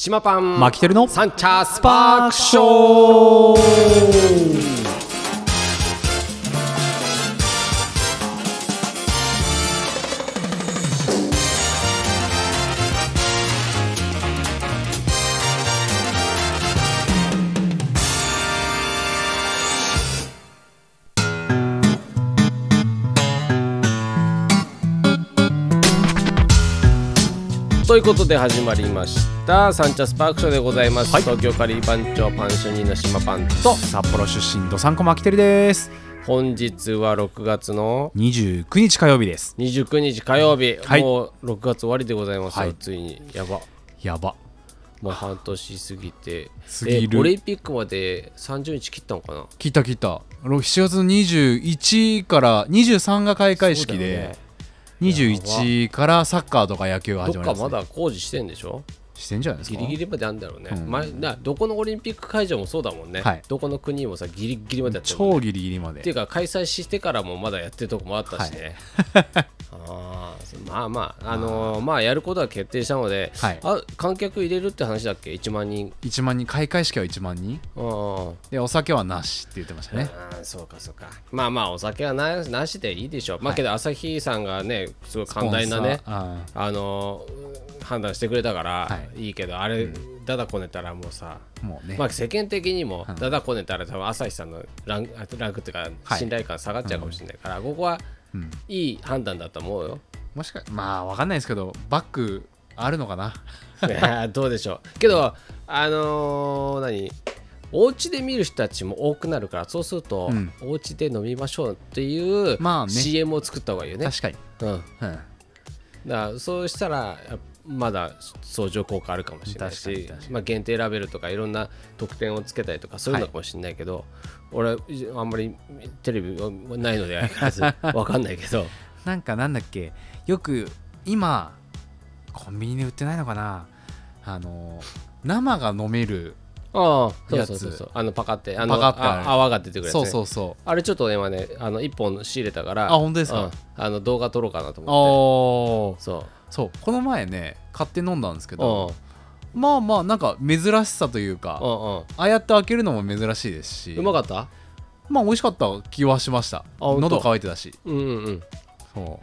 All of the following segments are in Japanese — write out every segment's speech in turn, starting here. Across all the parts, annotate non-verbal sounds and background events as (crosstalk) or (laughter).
島パン。マキテルのサンチャースパークショーいうことで始まりました。サンチャスパークショーでございます、はい。東京カリー番長パンショニーの島パンと。札幌出身ドサンコマキテルです。本日は6月の29日火曜日です。29日火曜日、はい。もう6月終わりでございますよ、はい。ついに。やば。やば。もう半年過ぎて。オリンピックまで30日切ったのかな？切った切った。7月の21から23が開会式で、21からサッカーとか野球が始まります、ね、まだ工事してんでしょ？してんじゃないですか？ギリギリまであるんだろうね、うん。前などこのオリンピック会場もそうだもんね、はい。どこの国もさギリギリまでやってるもんね。超ギリギリまでっていうか開催してからもまだやってるとこもあったしね、(laughs) あーまあまああのーまあやることは決定したので、はい。あ観客入れるって話だっけ？1万人。1万人開会式は1万人。うんでお酒はなしって言ってましたね。あーそうかそうか。まあまあお酒はななしでいいでしょう、まあけど朝日さんがねすごい寛大なねスポンサー。あのー判断してくれたからはいいいけど、あれ、だだこねたらもうさうんもうね、まあ世間的にもうん。だだこねたら多分朝日さんのランあランクっていうかはい。信頼感下がっちゃうかもしれないから、ここはうん、いい判断だと思うよ。もしかまあわかんないですけどバックあるのかな？いやどうでしょう。けど、あのー何？お家で見る人たちも多くなるからそうすると、うん。お家で飲みましょうっていうまあね。CM を作った方がいいよね。確かに、うん、うん、だからそうしたらやまだ相乗効果あるかもしれないしまあ、限定ラベルとかいろんな特典をつけたりとかそういうのかもしれないけど、俺あんまりテレビはないので相変 (laughs) わらず分かんないけど。なんかなんだっけ？よく今コンビニで売ってないのかな？あの生が飲めるああそうそうそうそう。あのパカってあのパカってあ泡が出てくるやつ、ね、そうそうそう。あれちょっとね今ねあの1本仕入れたからあ本当ですか？うん。あの動画撮ろうかなと思って。あそう。そう。この前ね買って飲んだんですけうん。どまあまあなんか珍しさというかうんうん。ああやって開けるのも珍しいですし。うまかった？まあ美味しかった気はしました。喉乾いてたし。うんうんうん。そ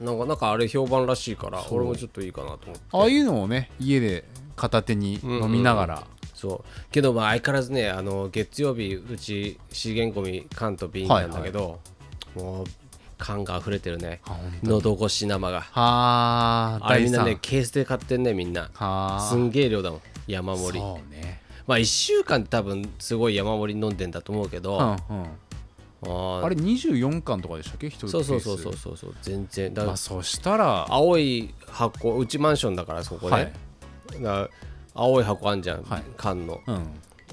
う。なんかなんかあれ評判らしいから俺もちょっといいかなと思って。ああいうのをね家で片手に飲みながら、そう。けどまあ相変わらずねあの月曜日うち資源ゴミ缶と瓶なんだけど、もう缶が溢れてるね。喉越し生が。はあみんなねケースで買ってんねみんな。はあ。すんげえ量だもん山盛り。そうね。まあ1週間多分すごい山盛り飲んでんだと思うけど、うんうん。あーあれ24巻とかでしたっけ？一人そうそうそうそうそう。そう全然。だからまあそしたら青い箱うちマンションだからそこね、はい。だ青い箱あんじゃん、はい。缶の。うん。へ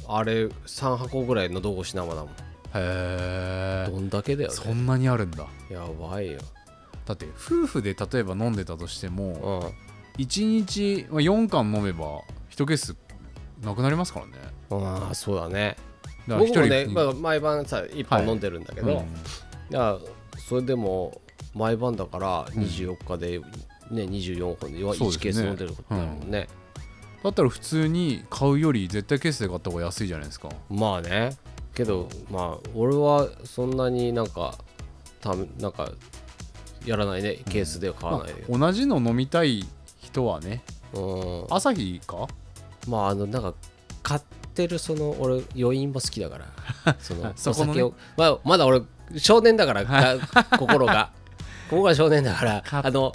あれ3箱ぐらいのどごし生だもん。えどんだけだよね。そんなにあるんだ。やばいよ。だって夫婦で例えば飲んでたとしてもうん。1日まあ4缶飲めば1ケースなくなりますからね。ああそうだね。だから僕もね、にまあ、毎晩さ1はい本飲んでるんだけど、うん。だからそれでも毎晩だから24日で、ね、24本で1そうですねケース飲んでることになるもんねだったら普通に買うより絶対ケースで買った方が安いじゃないですか。まあね。けどまあ俺はそんなになんかたなんかやらないね。ケースでは買わないで、まあ同じの飲みたい人はね。うん。朝日か？まああのなんか買ってるその俺余韻も好きだから。(laughs) そのお酒を、まあ、まだ俺少年だからが (laughs) 心が。心が少年だから (laughs) 買あの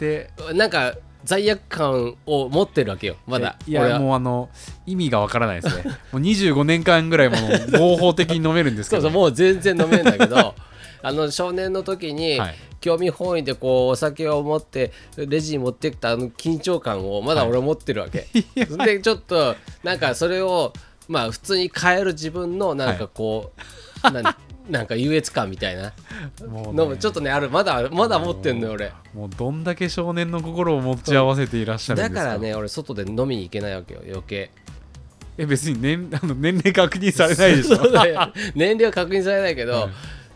なんか罪悪感を持ってるわけよ。まだ。いやもうあの意味がわからないですね。(laughs) もう25年間ぐらいもの合法的に飲めるんですけど。そうそうもう全然飲めるんだけど (laughs) あの少年の時に、はい。興味本位でこうお酒を持ってレジに持ってきたあの緊張感をまだ俺は持ってるわけ、(laughs) でちょっとなんかそれをまあ普通に変える自分のなんかこう、なんなんか優越感みたいな。もうね。のもちょっとねある。まだまだ持ってんのよ俺。もうどんだけ少年の心を持ち合わせていらっしゃるんですか？だからね俺外で飲みに行けないわけよ余計。え別に年 (laughs) あの年齢確認されないでしょ？年齢は確認されないけど、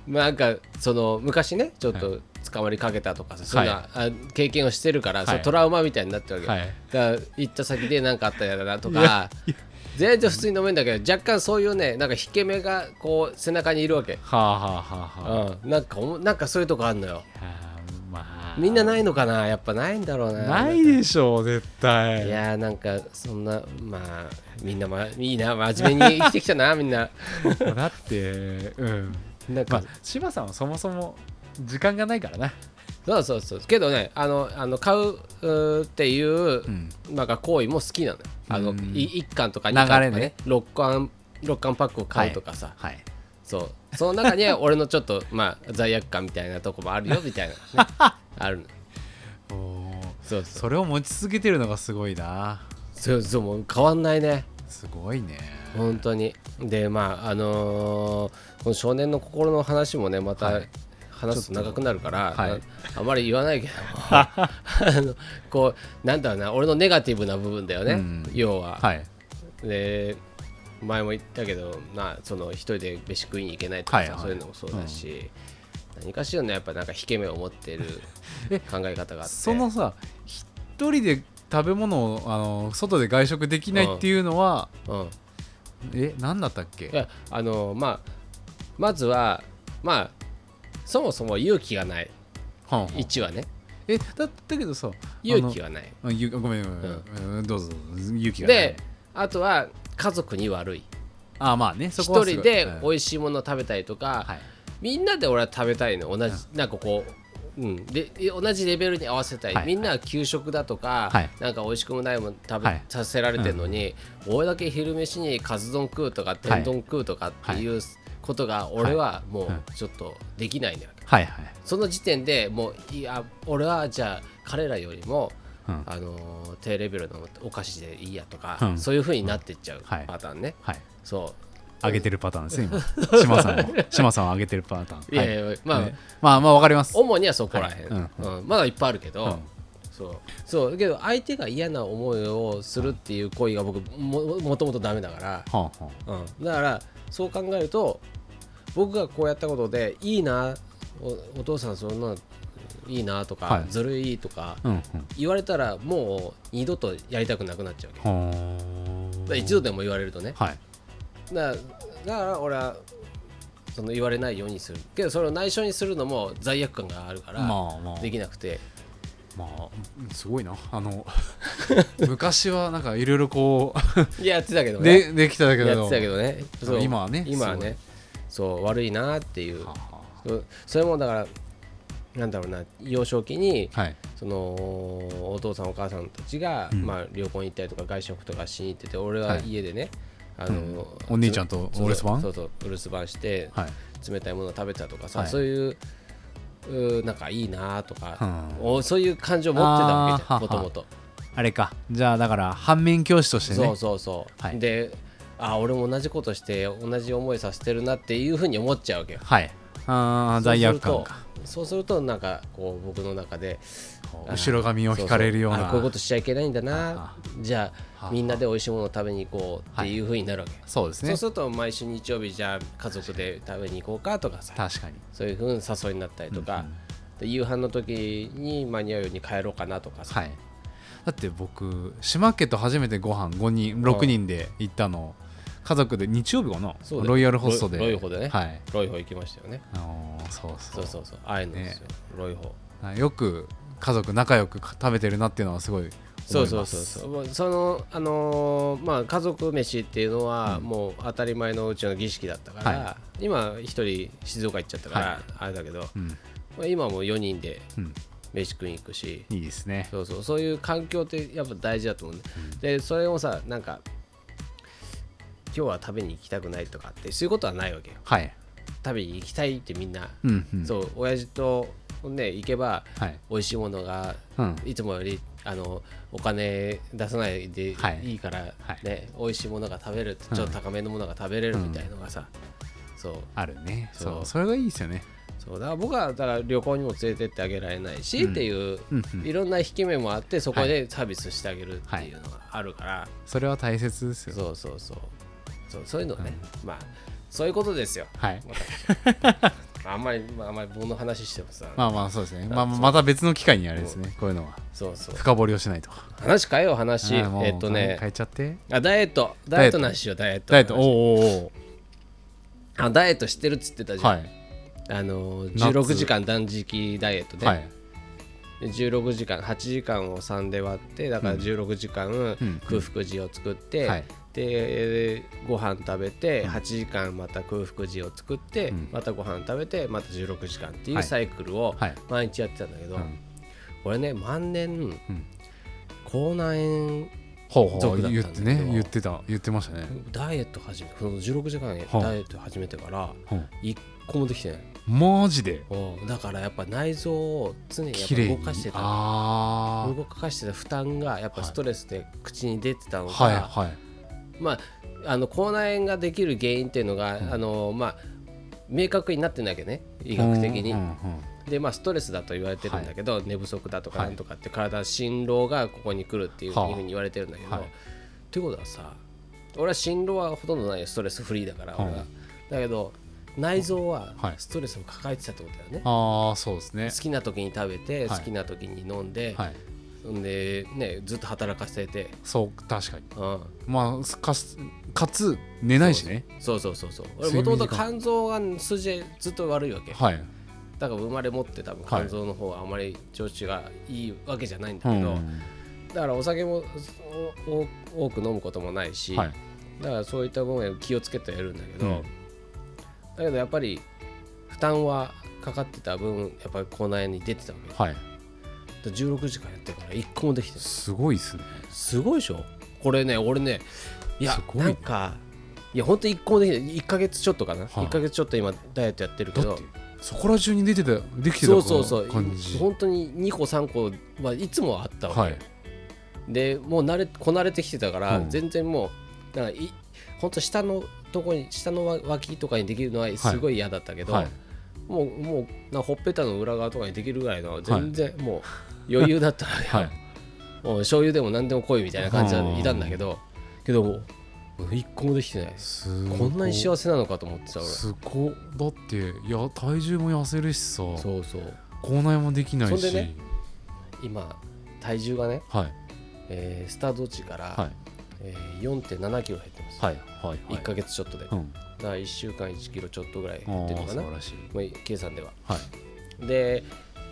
まあなんかその昔ねちょっと捕まりかけたとかさそういうのは、あ経験をしてるから、はい。それトラウマみたいになってるわけ、はい。だから行った先で何かあったらやだなとか全然普通に飲めんだけど若干そういうねなんか引け目がこう背中にいるわけ、はあはあはあはあ。うん、なんかなんかそういうとこあんのよ。まあ。みんなないのかな？やっぱないんだろうな。ないでしょう絶対。いやーなんかそんなまあみんな、ま、いいな真面目に生きてきたな (laughs) みんな。だってうん。なんか、まあ柴さんはそもそも時間がないからなそうそうそう。けどねあのあの買うっていう、んなんか行為も好きなのよ。あの、うん。い1巻とか2巻とかね。ね。6巻6巻パックを買うとかさ、はい。そう。その中には (laughs) 俺のちょっとまあ罪悪感みたいなとこもあるよみたいな、ね、(laughs) あるの。おー。そうそう。それを持ち続けてるのがすごいな。そうそうもう変わんないね。すごいね。本当に。でまああのーこの少年の心の話もねまたはい話すと長くなるから、はい。ああまり言わないけど (laughs) あのこうなんだろうな俺のネガティブな部分だよね、うん。要は、はい。で前も言ったけどまあその一人で飯食いに行けないとかさ、はいはい。そういうのもそうだし、何かしらのやっぱなんか引け目を持ってるえ考え方があって。そのさ一人で食べ物をあの外で外食できないっていうのは、うん。え何だったっけ？あのまあまずはまあそもそも勇気がない。はんはん。1はね。えだだけどさ勇気がない。あゆごめんごめん、うん、どうぞどうぞ。勇気がない。であとは家族に悪い。あまあねそ一こはすごい。人でうん。美味しいもの食べたりとか、はい。みんなで俺は食べたいの。同じ、なんかこう、うん、で同じレベルに合わせたい、はい。みんなは給食だとか、はい。なんか美味しくもないもの食べ、はい。させられてるのに、俺だけ昼飯にカツ丼食うとか天丼食うとかっていうことが俺はもうちょっとできないんだよ、はい。はい。その時点でもういや俺はじゃあ彼らよりも、うん。あのー低レベルのお菓子でいいやとか、うん。そういう風になってっちゃうはい。パターンね、はい。そう。上げてるパターンですね今。(laughs) 島さんを。島さんを上げてるパターン。い。やいや、まあ、ね。まあまあわかります。主にはそこらへん、はい。うん。まだいっぱいあるけど、うん。そう。そう。だけど相手が嫌な思いをするっていう行為が僕ももともとダメだから、はあはうん、だからそう考えると僕がこうやったことでいいなおお父さんそんなのいいなとか、はい。ずるいとか言われたらもう二度とやりたくなくなっちゃうわけ。一度でも言われるとね。あはい。だからだから俺はその言われないようにする。けどそれを内緒にするのも罪悪感があるから、まあまあ。できなくて。まあうんすごいな。あの (laughs) 昔はなんかいろいろこいややってたけどうね。でできたけど。やってたけどね。そう。今はね今はねそう悪いなっていう。はあはそれもだからなんだろうな幼少期にあはい。そのお父さんお母さんたちが、うん。まあ、旅行に行ったりとか外食とかしに行ってて俺ははい。家でね、あのお兄ちゃんとお留守番？そうそうお留守番してはい。冷たいものを食べたとかさ、はい。そういううーなんかいいなとか、うん。おそういう感情を持ってたわけじゃんもともとあれか。じゃあだから反面教師としてね。そうそうそう、はい。であ俺も同じことして同じ思いさせてるなっていうふうに思っちゃうわけよ。はい。ああ罪悪感かそうするとなんかこう僕の中で後ろ髪を引かれるような。こういうことしちゃいけないんだな。あじゃあはあみんなで美味しいものを食べに行こうっていうふうになるわけ、そうですね。そうすると毎週日曜日じゃあ家族で食べに行こうかとかさ。確かに。そういうふうに誘いになったりとか、で夕飯の時に間に合うように帰ろうかなとかさ、はい。だって僕島家と初めてご飯5人6人で行ったの家族で日曜日かな？ロイヤルホストで。ロイホでね。はい。ロイホ行きましたよね。あそうそそううそうそう。ああいうのですよ、ロイホ。よく家族仲良く食べてるなっていうのはすごい思います。そうそうそうそう。そのあのーまあ家族飯っていうのはもう当たり前のうちの儀式だったから、は今一人静岡行っちゃったから、はい。あれだけど、うん。まあ、今も4人でうん。飯食いに行くし。いいですね。そうそう。そういう環境ってやっぱ大事だと思うんで,、でそれもさなんか今日は食べに行きたくないとかってそういうことはないわけよ。はい。食べに行きたいってみんな、うんうん。そう親父とね行けばはい。美味しいものがうん。いつもよりあのお金出さないではい。いいから、ねはい。美味しいものが食べるちょっと高めのものが食べれるみたいのがさ、そう。あるね。そう。それがいいですよね。そう。だから僕はだから旅行にも連れてってあげられないし、うん。っていう、うんうん。いろんな引き目もあってそこでサービスしてあげるっていうのがあるから、それは大切ですよ。そうそうそうそうそういうのをね、まあそういうことですよ。はい。あんまり、まあ、あんまり僕の話してもさ、まあまあそうですね。まあまた別の機会にあれですね。こういうのは。そうそう。深掘りをしないと。話変えよう話。えっとね。変えちゃって。あダイエット。ダイエット。なしよダイエットダイエット。おおおおあダイエットしてるっつってたじゃん、はい。あのー夏16時間断食ダイエットで,、はい。で16時間8時間を3で割ってだから16時間ん。空腹時を作って、はいでご飯食べて8時間また空腹時を作って、ん。またご飯食べてまた16時間っていうはい。サイクルをはい。毎日やってたんだけど、うん。俺ね万年ん。口内炎族だったん言ってね言ってた言ってましたね。ダイエット始めその16時間ダイエはあット始めてからう。ん一個もできてない。マジで？だからやっぱ内臓を常に動かしてた。あ動かしてた負担がやっぱストレスで口に出てたのが、あはいはいまああの口内炎ができる原因っていうのが、あのまあ明確になってないわけね医学的に、うんうんうんでまあストレスだと言われてるんだけど、寝不足だとかはい。なんとかって体心労がここに来るっていうふはあうに言われてるんだけど、はい。ってことはさ俺は心労はほとんどないよストレスフリーだから俺は、うんだけど内臓ははい。ストレスを抱えてたってことだよね、ああそうですね。好きな時に食べて、はい。好きな時に飲んで、はいんでねずっと働かせて、そう確かに。うん、まあかすかつ寝ないしね。そうそうそうそう俺もともと肝臓が数字ずっと悪いわけ。はい。だから生まれ持って多分はい。肝臓の方はあまり調子がいいわけじゃないんだけど、うん。だからお酒も多く飲むこともないし、はい。だからそういったものに気をつけてやるんだけど、うん。だけどやっぱり負担はかかってた分やっぱり口内炎に出てたわけ。よはい。で16時間やってから1個もできてすごいっすね。すごいでしょ。これね俺ねいやね。なんかいやほんと1個もできない。1ヶ月ちょっとかな、はい1ヶ月ちょっと今ダイエットやってるけど。そこら中に出てたできてたそうそうそう。本当に2個3個はいつもあったわけ、はい。でもう慣れこなれてきてたから、うん。全然もうなんかい本当下のとこに下の脇とかにできるのはすごい嫌だったけど、はいもうもうなほっぺたの裏側とかにできるぐらいの全然もう余裕だったのよ、はい。もう醤油でも何でも来いみたいな感じでいたんだけどけど一個もできてない。こんなに幸せなのかと思ってさ俺。すごだっていや体重も痩せるしさ。そうそう。口内もできないし。そんでね今体重がね、はい。えースタート値から、はいえー、4 7キロ減ってます、はいはい1か月ちょっとで、だかうんら1週間1キロちょっとぐらいあ減ってるのかな。まあ計算では。はい。で、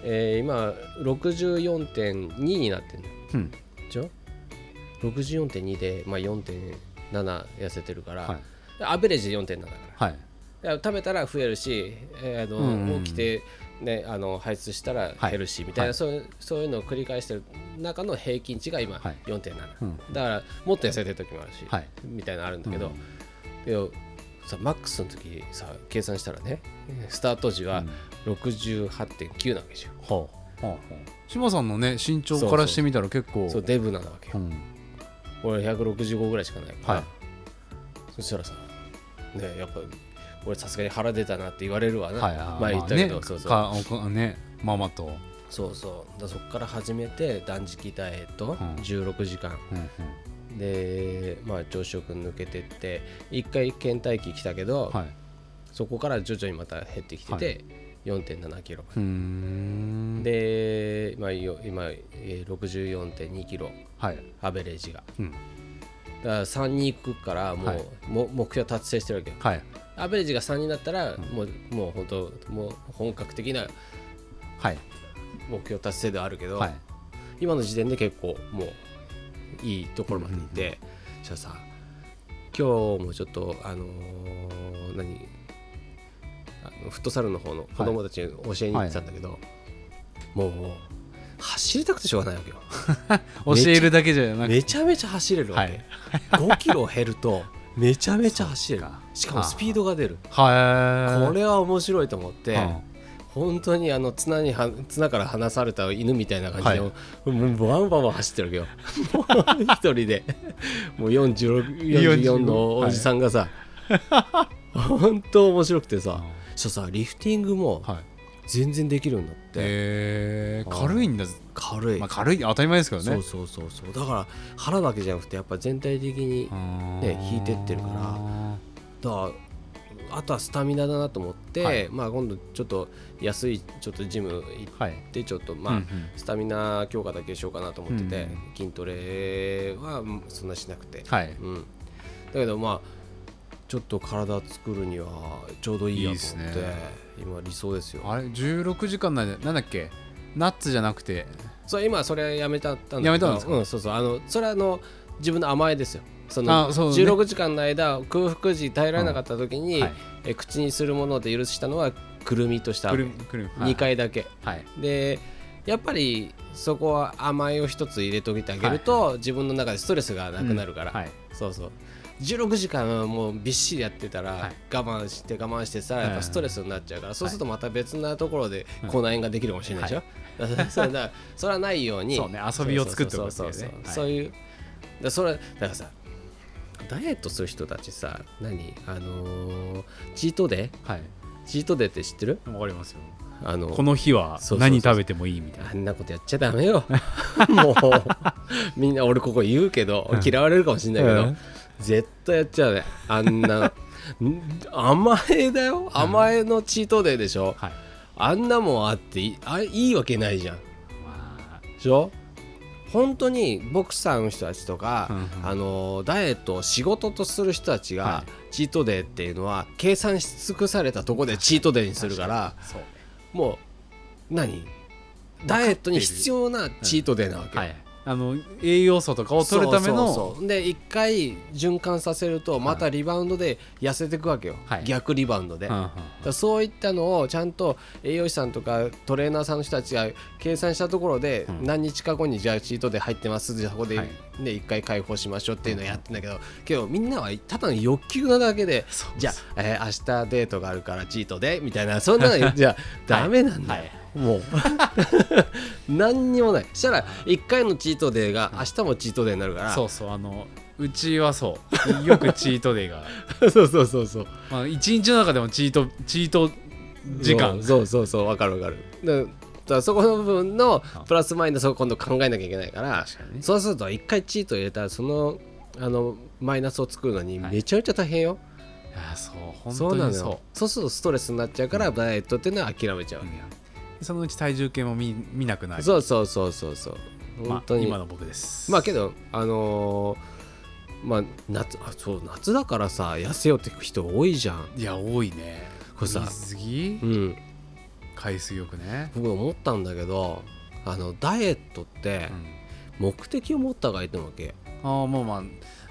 えー今64.2になってるの。うん。でしょ？64.2で、まあ、4.7痩せてるから、はい。アベレージで4.7だから。はい。食べたら増えるし、えーあのうん。起きて、ね、あの排出したら減るし、みたいな、はい。そういうそういうのを繰り返してる中の平均値が今はい。4.7、うん。だからもっと痩せてる時もあるし、はい。みたいなのあるんだけど、うん。さマックスの時さ計算したらねスタート時は68.9なわけじゃん、はあはあはあ島さんのね身長からしてみたら結構。そうデブなわけよ、うん。俺165ぐらいしかないから、はい。そしたらさねやっぱ俺さすがに腹出たなって言われるわな、はいあー前言ったけど、まあね。そうそう。ねママと。そうそう。だそこから始めて断食ダイエット、ん。16時間。うんうん。でまあ朝食抜けてって一回倦怠期来たけど、はい。そこから徐々にまた減ってきてて、4.7キロ。で、まあ、よ今、えー64.2キロ。はい。アベレージが。うん。だから3に行くからもう、はい。も目標達成してるわけよ。はいアベレージが3になったら、もうもう本当もう本格的なはい。目標達成ではあるけど、はい。今の時点で結構もういいところまでいて、じゃあさ今日もちょっとあのー何あのフットサルの方の子供たちに教えに行ってたんだけど、もう走りたくてしょうがないわけよ。(laughs) 教えるだけじゃなくて。めちゃめちゃ走れるわけ、5キロ減るとめちゃめちゃ走れる。しかもスピードが出る。はいこれは面白いと思って、うん。本当にあの綱には綱から離された犬みたいな感じで、はもうバンバン走ってるわけよ。もう一人で。(laughs) もう46 44のおじさんがさ、本当面白くてさ、そしたらさリフティングもはい全然できるんだって、えー。軽いんだ。軽い、まあ軽い当たり前ですけどね。そうそうそうそう。だから腹だけじゃなくてやっぱ全体的にね引いてってるから。だからあとはスタミナだなと思って、はい。まあ今度ちょっと安いちょっとジム行っはい。てちょっとまあ、うんうん。スタミナ強化だけしようかなと思ってて、うん筋トレはうんそんなしなくて、はい。うん、だけどまあちょっと体作るにはちょうどいいやと思って。いい今理想ですよ。あれ16時間内でなんだっけ？ナッツじゃなくて。そう今それやめたんだけど。やめたんですか？うんそうそう。あのそれはあの自分の甘えですよ。そのあそうね。16時間の間空腹時耐えられなかった時に、はい。え口にするもので許したのはくるみとしたくるみくるみ。2回だけ、はい。でやっぱりそこは甘えを一つ入れておいてあげると、自分の中でストレスがなくなるから、うん。はい。そうそう16時間もうびっしりやってたら、はい。我慢して我慢してさやっぱストレスになっちゃうから、そうするとまた別なところでうん。口内炎ができるかもしれないでしょ、(laughs) だからそうだそれはないように。そうね遊びを作っておくってそそいううねはい。そういうだそれだからさダイエットする人たちさ何？あのーチートデー？はい。チートデーって知ってる？わかりますよ。あのこの日は何食べてもいいみたいな。あんなことやっちゃダメよ。もう。(laughs) みんな俺ここ言うけどうん。嫌われるかもしれないけど、うん絶対やっちゃうね。あんなん (laughs) 甘えだよ。甘えのチートデーでしょ、はい。あんなもんあっていいあいいわけないじゃん。まあ。でしょ？本当にボクサーの人たちとか、うんうん。あのダイエットを仕事とする人たちが、はチートデーっていうのは計算し尽くされたとこでチートデーにするからもう何？ダイエットに必要なチートデーなわけ、はいあの栄養素とかを取るためのそうそうそう。で一回循環させるとまたリバウンドで痩せていくわけよ、はい。逆リバウンドで、うんうんだからそういったのをちゃんと栄養士さんとかトレーナーさんの人たちが計算したところで、うん。何日か後にじゃあチートで入ってますじゃあそこで、はい。ね一回解放しましょうっていうのをやってんだけど、けどみんなはただの欲求なだけでじゃあ、えー明日デートがあるからチートでみたいなそんなの (laughs) じゃあダメなんだよ、はいもう。(laughs) 何にもない。したら1回のチートデーが明日もチートデーになるからそうそうあのうちはそう。よくチートデーが、(laughs) そうそうそうそう。まあ、一日の中でもチートチート時間。そうそうそうわかるわかる。だそこの部分のプラスマイナスを今度考えなきゃいけないからそうすると1回チート入れたらそのあのマイナスを作るのにはい。めちゃめちゃ大変よ、いやそう本当にそう。よ。そうするとストレスになっちゃうからダイエットっていうのは諦めちゃうわけよ、そのうち体重計も見見なくなる。そうそうそうそうそう。まあ本当に、今の僕です。まあけどあのーまあ夏あそう夏だからさ痩せようって人多いじゃん。いや多いね。これさ水着？うん。海水浴ね、僕思ったんだけどあのダイエットってうん。目的を持った方がいいと思うわけ、ああもうまあ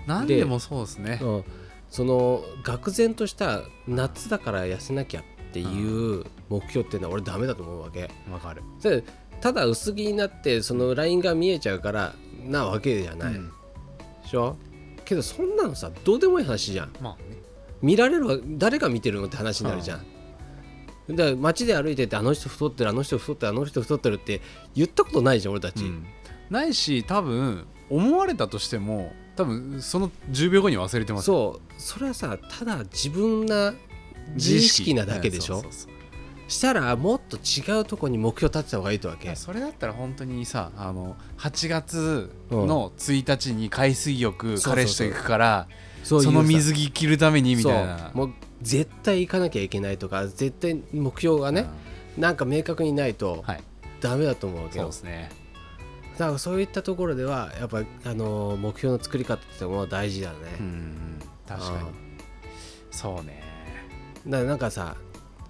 何でもそうですね。うん、その愕然とした夏だから痩せなきゃっていう目標っていうのは俺ダメだと思うわけ。わかる。でただ薄着になってそのラインが見えちゃうからなわけじゃない、うん。でしょ？けどそんなのさどうでもいい話じゃん。まあね。見られるわ誰が見てるのって話になるじゃん、だから街で歩いててあの人太ってるあの人太ってるあの人太ってるって言ったことないじゃん俺たち、うん。ないし多分思われたとしても多分その10秒後に忘れてますそう。それはさただ自分な自意識なだけでしょ、うんそうそうそう。したらもっと違うとこに目標立てた方がいいとわけ？それだったら本当にさあの8月の1日に海水浴彼氏と行くからそその水着着るためにみたいな。もう絶対行かなきゃいけないとか絶対目標がね、なんか明確にないとはい。ダメだと思うわけそうよ、ですね。だからそういったところではやっぱあのー目標の作り方ってものは大事だね、うん確かに。そうねだからなんかさ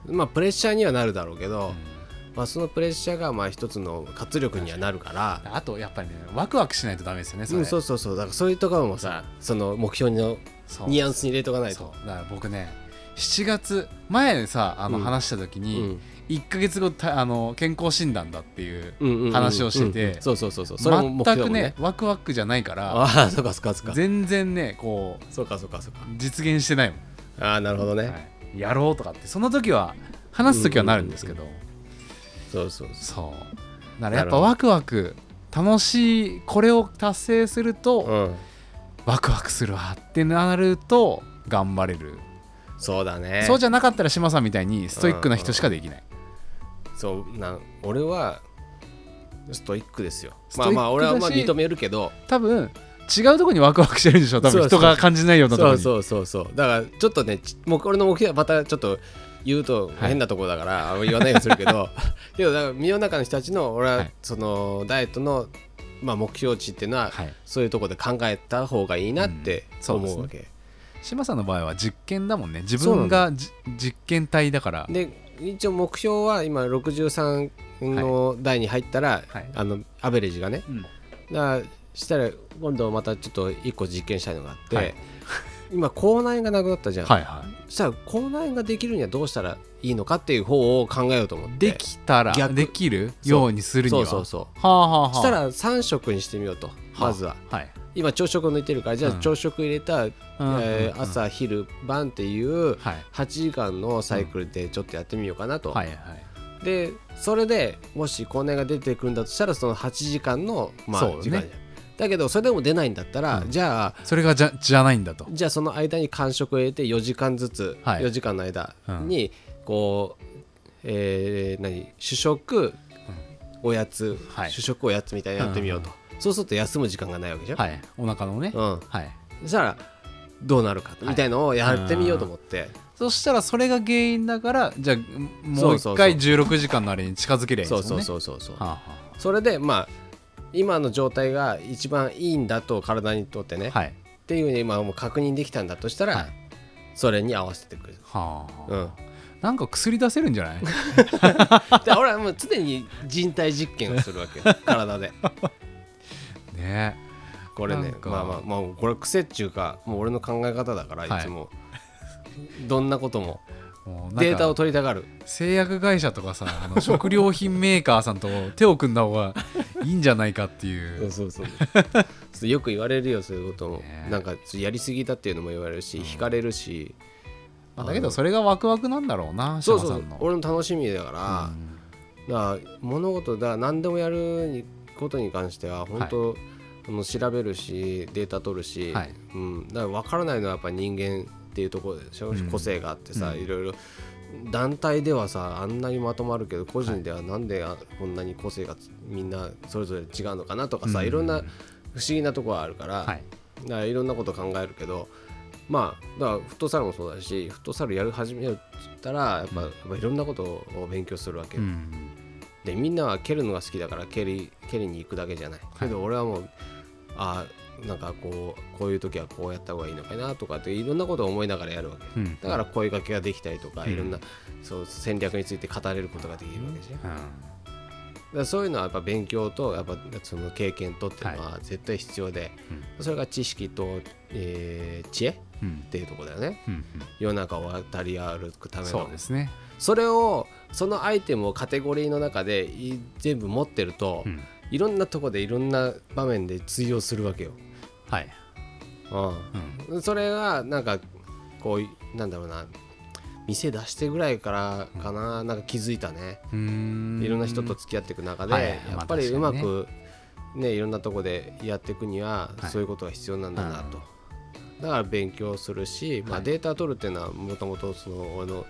まあプレッシャーにはなるだろうけど、うんまあ、そのプレッシャーがまあ一つの活力にはなるから。あとやっぱりねワクワクしないとダメですよねそれ。うん、そうそうそう。だからそういうところもさその目標のそう。ニュアンスに入れとかないと。そう。だから僕ね7月前さあのうん。話した時うに、ん。1か月後たあの健康診断だっていううんうんうん話をしててそうそうそうそう。それも目全く標もね。ワクワクじゃないからああそうかそうかそうか。全然ねこうそうかそうかそうか。実現してないもん、ああなるほどね、はいやろうとかってその時は話す時はなるんですけど、そうそうそそう。だからやっぱワクワク楽しいこれを達成すると、ううん。ワクワクするわってなると頑張れる、そうだね。そうじゃなかったら島さんみたいにストイックな人しかできない、そうなん俺はストイックですよ。まあまあ俺はまあ認めるけど。多分違うところにワクワクしてるんでしょ？多分人が感じないようなところに。そうそうそうそう。だからちょっとねちもうこれの目標はまたちょっと言うと変なところだから、あんま言わないようにするけど。けどだから身の中の人たちの俺は、はい。そのダイエットの、まあ、目標値っていうのは、はい。そういうところで考えた方がいいなってうん。そうですね。思うわけ、島さんの場合は実験だもんね。自分がじ実験体だから。で一応目標は今63の台に入ったら、はい。あのアベレージがね。うん。だからしたら今度またちょっと一個実験したいのがあって、はい。今口内炎がなくなったじゃん、はいはそしたら口内炎ができるにはどうしたらいいのかっていう方を考えようと思って。いできたら逆できるようにするには？そうそうそうはあはあはあ。したら3食にしてみようとまずは。はい。今朝食抜いてるからじゃあうん。朝食入れた、うんえーうん。朝昼晩っていうはい。8時間のサイクルでちょっとやってみようかなと、はいはい。でそれでもし口内炎が出てくるんだとしたらその8時間の、まあ時間じゃんだけどそれでも出ないんだったら、うん。じゃあそれがじゃじゃないんだと。じゃあその間に間食を入れて4時間ずつ、はい。4時間の間にこう、えー何？主食、おやつ、はい。主食おやつみたいにやってみようと、そうすると休む時間がないわけじゃん、はい。お腹のね。うん、はい。そしたらどうなるかみたいのをやってみようと思って、そしたらそれが原因だからじゃあもそううそうそう。一回16時間のあれに近づけりゃいいんそうですもんね。そうそうそうそう、はあはそれでまあ今の状態が一番いいんだと体にとってね、あはい。っていうふうに今もう確認できたんだとしたら、はい。それに合わせてくる、はあ。うん、なんか薬出せるんじゃない？(laughs) で俺はもう常に人体実験をするわけよ。(laughs) 体で。ね。これねまあまあまあこれ癖っちゅうかもう俺の考え方だからはい。いつも、どんなこともデータを取りたがる。製薬会社とかさあの食料品メーカーさんと手を組んだ方がいいんじゃないかっていう。そうそうそう。よく言われるよそういうことも、ね。なんかやりすぎだっていうのも言われるし、惹かれるし。まあだけどそれがワクワクなんだろうなそうそう俺の楽しみだから、うん。だから物事だ何でもやるにことに関しては本当、あの調べるしデータ取るし、はい。うん、だから分からないのはやっぱり人間っていうところでしょ、うん。個性があってさ、うん。いろいろ団体ではさあんなにまとまるけど個人ではなんであこんなに個性がみんなそれぞれ違うのかなとかさ、うん。いろんな不思議なところはあるから、はい。だからいろんなこと考えるけどまあだからフットサルもそうだしフットサルやる始めるって言ったらやっぱ,、やっぱいろんなことを勉強するわけよ、うん。でみんなは蹴るのが好きだから蹴り蹴りに行くだけじゃない、けど俺はもうあなんかこうこういう時はこうやった方がいいのかなとかっていろんなことを思いながらやるわけ。うん。だから声掛けができたりとか、うん。いろんなそう戦略について語れることができるわけじゃうん。らそういうのはやっぱ勉強とやっぱその経験とっていうのは絶対必要で、それが知識と、えー知恵っうん。ていうところだよね。うん世の中を渡り歩くたうんめの。そうですね。それをそのアイテムをカテゴリーの中でい全部持ってると、うんいろんなとこでいろんな場面で通用するわけよ。はい。うん。それがなんかこうなんだろうな。店出してぐらいからかな、なんか気づいたね、うーん。いろんな人と付き合っていく中で、はい。やっぱりうまあまく、ね。いろんなとこでやっていくには、はい。そういうことが必要なんだなと。だから勉強するし、まあ、はい。データ取るっていうのはもともとその俺の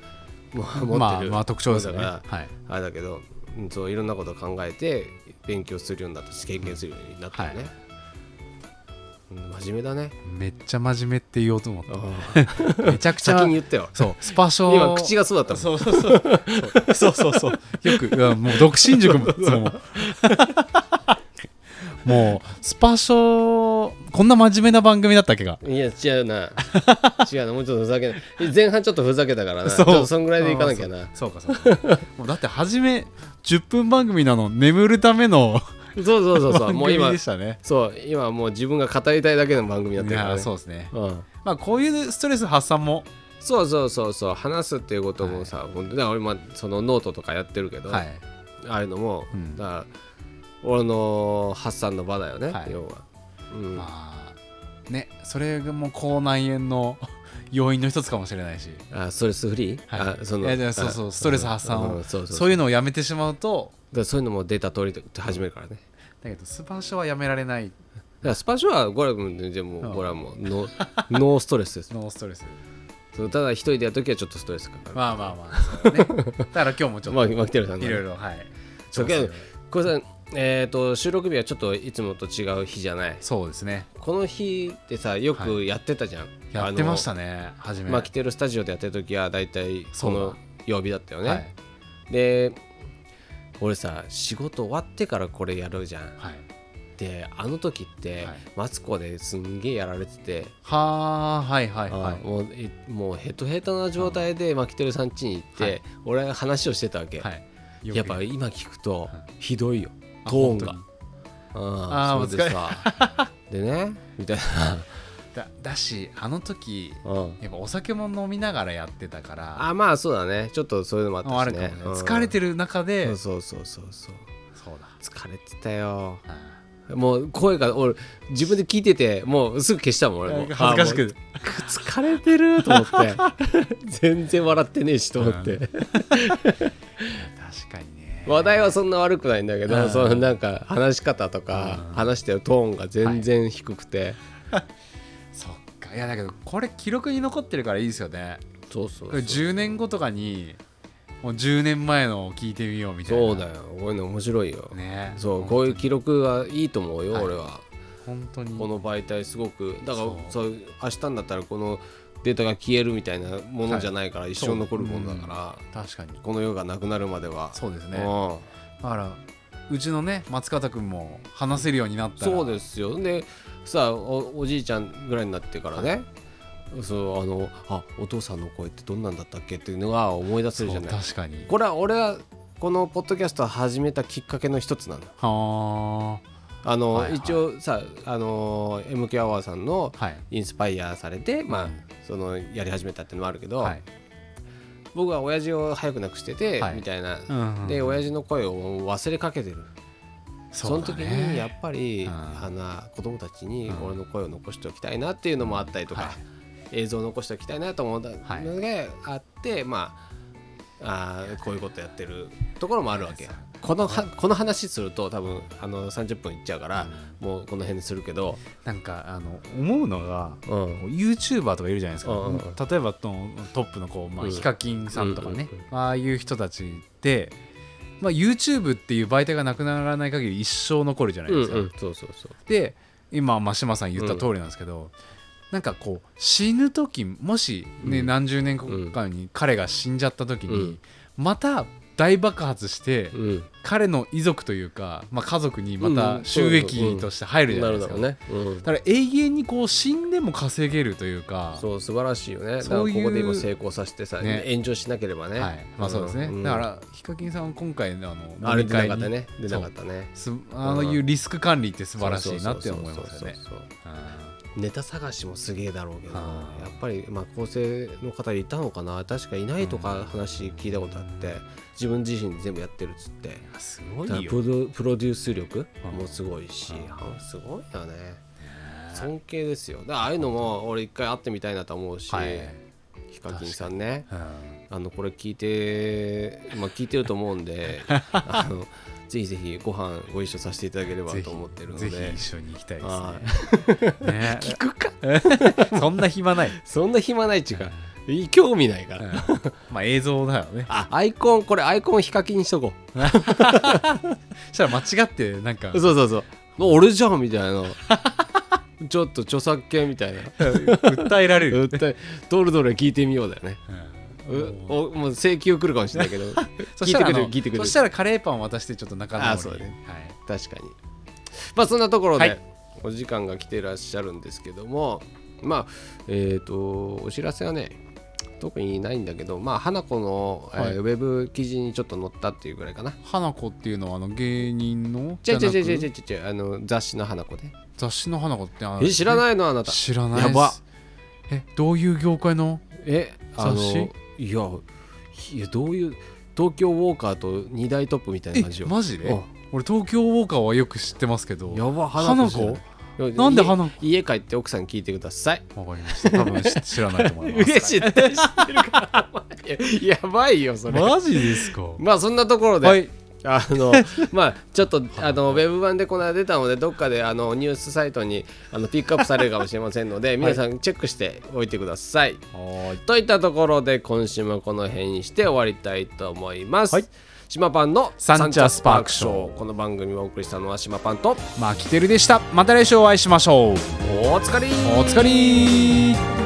も持ってる、まあまあ特徴ですからはい。あれだけど、うんそういろんなことを考えて勉強するようになったし経験するようになったよね、うん真面目だね。めっちゃ真面目って言おうと思っあた (laughs) めちゃくちゃ先に言ったよ。そうスパショ今口がそうだったそうそうそうそう。そうそう (laughs) よくうんもう独身塾も (laughs) もうスパショこんな真面目な番組だったっけがいや違うな。(laughs) 違うな。もうちょっとふざけな。い前半ちょっとふざけたからな。そう。ちょっとそんぐらいでいかなきゃな。そうかそうか (laughs) もうだって初め10分番組なの眠るためのそうそうそうそう。(laughs) 番もう今組でしたね。そう。今もう自分が語りたいだけの番組になっいてるからね。やそうですね。うん。まあこういうストレス発散もそうそうそうそう。話すっていうこともさ、ほんとだから俺まあそのノートとかやってるけど、はい。ああいうのも、うん。だから俺の発散の場だよね、はい。要は、うん。まあねそれがもう口内炎の (laughs) 要因の一つかもしれないし。あストレスフリー、はい。あそのいやいやそうそうあストレス発散を。うんそうそうそう。いうのをやめてしまうと。だそういうのもデータ取り始めるからね。だけどスパショはやめられない。だからスパショはこれはもうじゃあもううん。これはもうノー (laughs) ノーストレスです。ノーストレス。そうただ一人でやるときはちょっとストレスかかる、まあまあまあね。だから今日もちょっとまあ、マキテルさんのいろいろはい。そうけどこれさえっ、と収録日はちょっといつもと違う日じゃない？そうですね。この日ってさよくやってたじゃん、やってましたねね初め。まあ来てるスタジオでやってる時は大体その曜日だったよね、はい。で俺さ仕事終わってからこれやるじゃん。はい。であの時って、はい。マツコですんげえやられてて、はあはいはいはあもういもうヘトヘトな状態でマキテルさん家に行って、はい。俺が話をしてたわけ、い。はいやっぱ今聞くとはい。ひどいよ、あトーンが。本ああーそれでさ (laughs) でねみたいだだしあの時な、うん、やっぱお酒も飲みながらやってたから。あまあそうだね。ちょっとそういうのもあったしね、ね。うん。疲れてる中で。そうそうそうそう。そうだ。疲れてたよ。あもう声が俺自分で聞いててもうすぐ消したもん俺も。ー恥ずかしく疲れてると思って。(laughs) 全然笑ってねえしと思って、話題はそんな悪くないんだけど、うん。そのなんか話し方とかうん。話してるトーンが全然低くて、(laughs) そっか。いやだけどこれ記録に残ってるからいいですよね。そうそうこれ10年後とかにもう10年前のを聞いてみようみたいな。そうだよ。こういうの面白いよ、ね。そうこういう記録はいいと思うよ、はい。俺は。本当に。この媒体すごく。だからそう。そう明日になったらこのデータが消えるみたいなものじゃないから、一生残るものだから、確かに。この世がなくなるまでは。そうですね。うん。だからうちのね松方君も話せるようになったら。そうですよ。でさあおおじいちゃんぐらいになってからね、そうあのあお父さんの声ってどんなんだったっけっていうのが思い出せるじゃない。確かに。これは俺はこのポッドキャストを始めたきっかけの一つなの。はあの、はいはい。一応さあの MK アワーさんのあはい。インスパイアされて、まあうん。そのやり始めたっていうのもあるけど、はい。僕は親父を早く亡くしてて、はい。みたいな、うんうんで親父の声を忘れかけてる。その時うだね。にやっぱり、うん。あの子供たちにうん。俺の声を残しておきたいなっていうのもあったりとか、はい。映像を残しておきたいなと思ったのがあって、まああーこういうことやってるところもあるわけこのはこの話すると多分あの30分いっちゃうから、もうこの辺にするけど、なんかあの思うのがうん。YouTuber とかいるじゃないですか、うんうんうん。例えばとトップのこう、まあ、うん。ヒカキンさんとかね、うんうんああいう人たちって、まあ、YouTube っていう媒体がなくならない限り一生残るじゃないですか、うんうん、そうそうそう。で今真島さん言った通りなんですけど、なんかこう死ぬ時もしね、うん。何十年間に彼が死んじゃった時に、うん。また大爆発して、うん、彼の遺族というか、まあ、家族にまた収益として入るじゃないですか、ね、うん。だから永遠にこう死んでも稼げるというかそう素晴らしいよね。そういうここで今成功させてさ、ね。炎上しなければね、はい。まあそうですね、んだからヒカキンさんは今回のあのあれ出なかったね。出なかったね。すあのいうリスク管理って素晴らしいなって思いますよねネタ探しもすげえだろうけどやはあっぱりまあ構成の方いたのかな？確かいないとか話聞いたことあって自分自身で全部やってるっつって。すごいプロプロデュース力うん。もすごいしすごいよね。尊敬ですよ。だああいうのも俺一回会ってみたいなと思うしはい。ヒカキンさんね。うん。あのこれ聞いて、まあ、聞いてると思うんで (laughs) あのぜひぜひご飯ご一緒させていただければぜと思ってるのひで。ぜひ一緒に行きたいはですね。(laughs) ね。聞くか？(laughs) そんな暇ない、そんな暇ないっちゅうか。い興味ないから、うん。まあ映像だよね。(laughs) あアイコンこれアイコンヒカキンにしとこそしたら間違ってなんか。うそうそうそう。俺じゃんみたいな。ちょっと著作権みたいな。訴えられる、絶対どれどれ聞いてみようだよね。うん。うおもう請求来るかもしれないけど (laughs) そ聞いてくれしたら聞いてくれるそしたらカレーパン渡してちょっと仲直りあそうだね。はい。確かに。まあそんなところで、はい。お時間が来ていらっしゃるんですけどもまあえっ、とお知らせはね特にないんだけどまあ花子の、えーはい。ウェブ記事にちょっと載ったっていうぐらいかな。花子っていうのはあの芸人の？違う違う違う違う違う。あの雑誌の花子で雑誌の花子ってあのえ知らないの？あなた。知らないやば。えどういう業界の？えあの雑誌？いやいやどういう東京ウォーカーと二大トップみたいなえ感じよマジ？でうん俺東京ウォーカーはよく知ってますけど。やば花子。なんで花子？家家帰って奥さんに聞いてください。わかりました。多分知知らないと思います。(laughs) え知ってる知ってるから。やばいよそれ。マジですか？まあそんなところで、はいあの (laughs) まあちょっとあのウェブ版でこの間出たのでどっかであのニュースサイトにあのピックアップされるかもしれませんので皆さんチェックしておいてください。はといったところで今週もこの辺にして終わりたいと思います。はい。島パンのサンチャスパークショー。この番組をお送りしたのは島パンとマキテルでした。また来週お会いしましょう。お疲れ。お疲れ